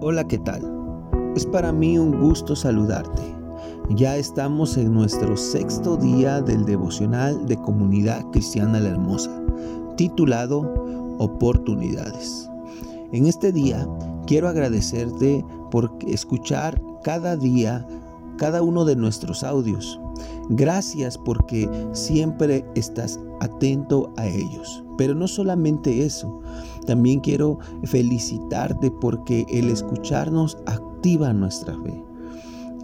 Hola, ¿qué tal? Es para mí un gusto saludarte. Ya estamos en nuestro sexto día del devocional de Comunidad Cristiana La Hermosa, titulado Oportunidades. En este día quiero agradecerte por escuchar cada día cada uno de nuestros audios. Gracias porque siempre estás atento a ellos. Pero no solamente eso, también quiero felicitarte porque el escucharnos activa nuestra fe.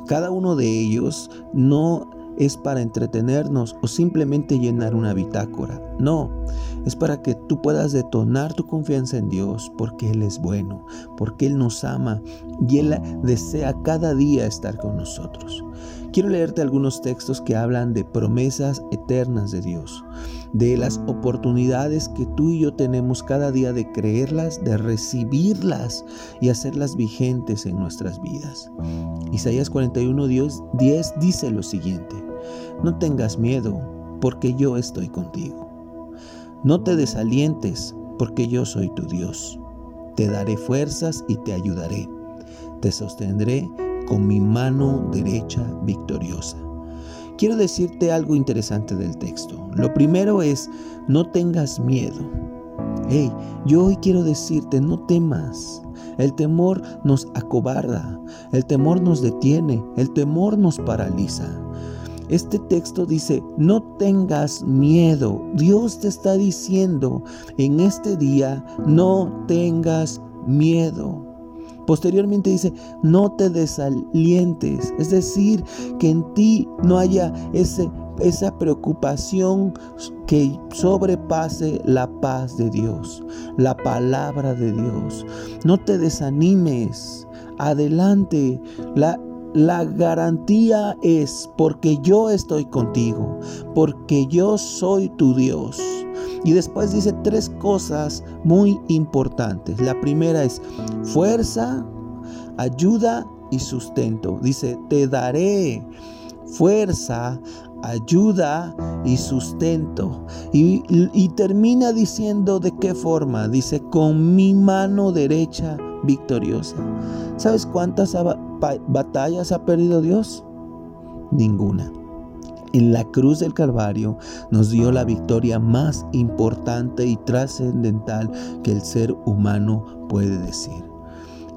Cada uno de ellos no es para entretenernos o simplemente llenar una bitácora. No, es para que tú puedas detonar tu confianza en Dios porque Él es bueno, porque Él nos ama y Él desea cada día estar con nosotros. Quiero leerte algunos textos que hablan de promesas eternas de Dios, de las oportunidades que tú y yo tenemos cada día de creerlas, de recibirlas y hacerlas vigentes en nuestras vidas. Isaías 41, 10, 10 dice lo siguiente, no tengas miedo porque yo estoy contigo. No te desalientes porque yo soy tu Dios. Te daré fuerzas y te ayudaré. Te sostendré con mi mano derecha victoriosa. Quiero decirte algo interesante del texto. Lo primero es, no tengas miedo. Hey, yo hoy quiero decirte, no temas. El temor nos acobarda, el temor nos detiene, el temor nos paraliza. Este texto dice, no tengas miedo. Dios te está diciendo en este día, no tengas miedo. Posteriormente dice, no te desalientes, es decir, que en ti no haya ese, esa preocupación que sobrepase la paz de Dios, la palabra de Dios. No te desanimes, adelante, la, la garantía es porque yo estoy contigo, porque yo soy tu Dios. Y después dice tres cosas muy importantes. La primera es fuerza, ayuda y sustento. Dice, te daré fuerza, ayuda y sustento. Y, termina diciendo de qué forma. Dice, con mi mano derecha victoriosa. ¿Sabes cuántas batallas ha perdido Dios? Ninguna en la cruz del Calvario nos dio la victoria más importante y trascendental que el ser humano puede decir.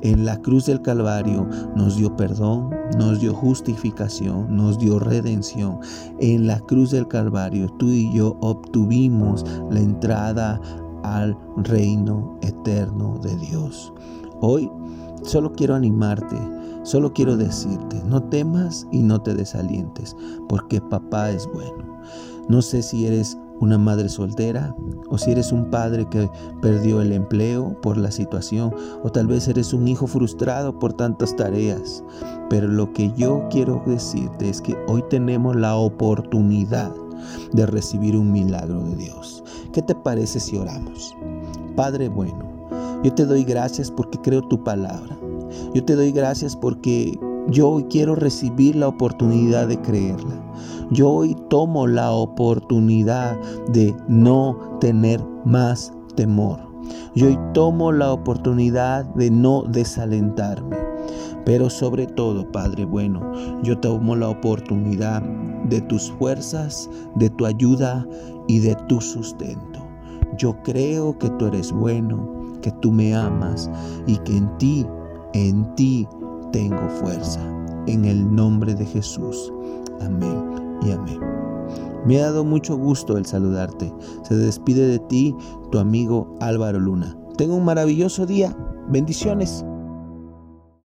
En la cruz del Calvario nos dio perdón, nos dio justificación, nos dio redención. En la cruz del Calvario tú y yo obtuvimos la entrada al reino eterno de Dios. Hoy solo quiero animarte Solo quiero decirte, no temas y no te desalientes, porque papá es bueno. No sé si eres una madre soltera o si eres un padre que perdió el empleo por la situación o tal vez eres un hijo frustrado por tantas tareas. Pero lo que yo quiero decirte es que hoy tenemos la oportunidad de recibir un milagro de Dios. ¿Qué te parece si oramos? Padre bueno, yo te doy gracias porque creo tu palabra. Yo te doy gracias porque yo hoy quiero recibir la oportunidad de creerla. Yo hoy tomo la oportunidad de no tener más temor. Yo hoy tomo la oportunidad de no desalentarme. Pero sobre todo, Padre bueno, yo tomo la oportunidad de tus fuerzas, de tu ayuda y de tu sustento. Yo creo que tú eres bueno, que tú me amas y que en ti en ti tengo fuerza. En el nombre de Jesús. Amén y amén. Me ha dado mucho gusto el saludarte. Se despide de ti tu amigo Álvaro Luna. Tenga un maravilloso día. Bendiciones.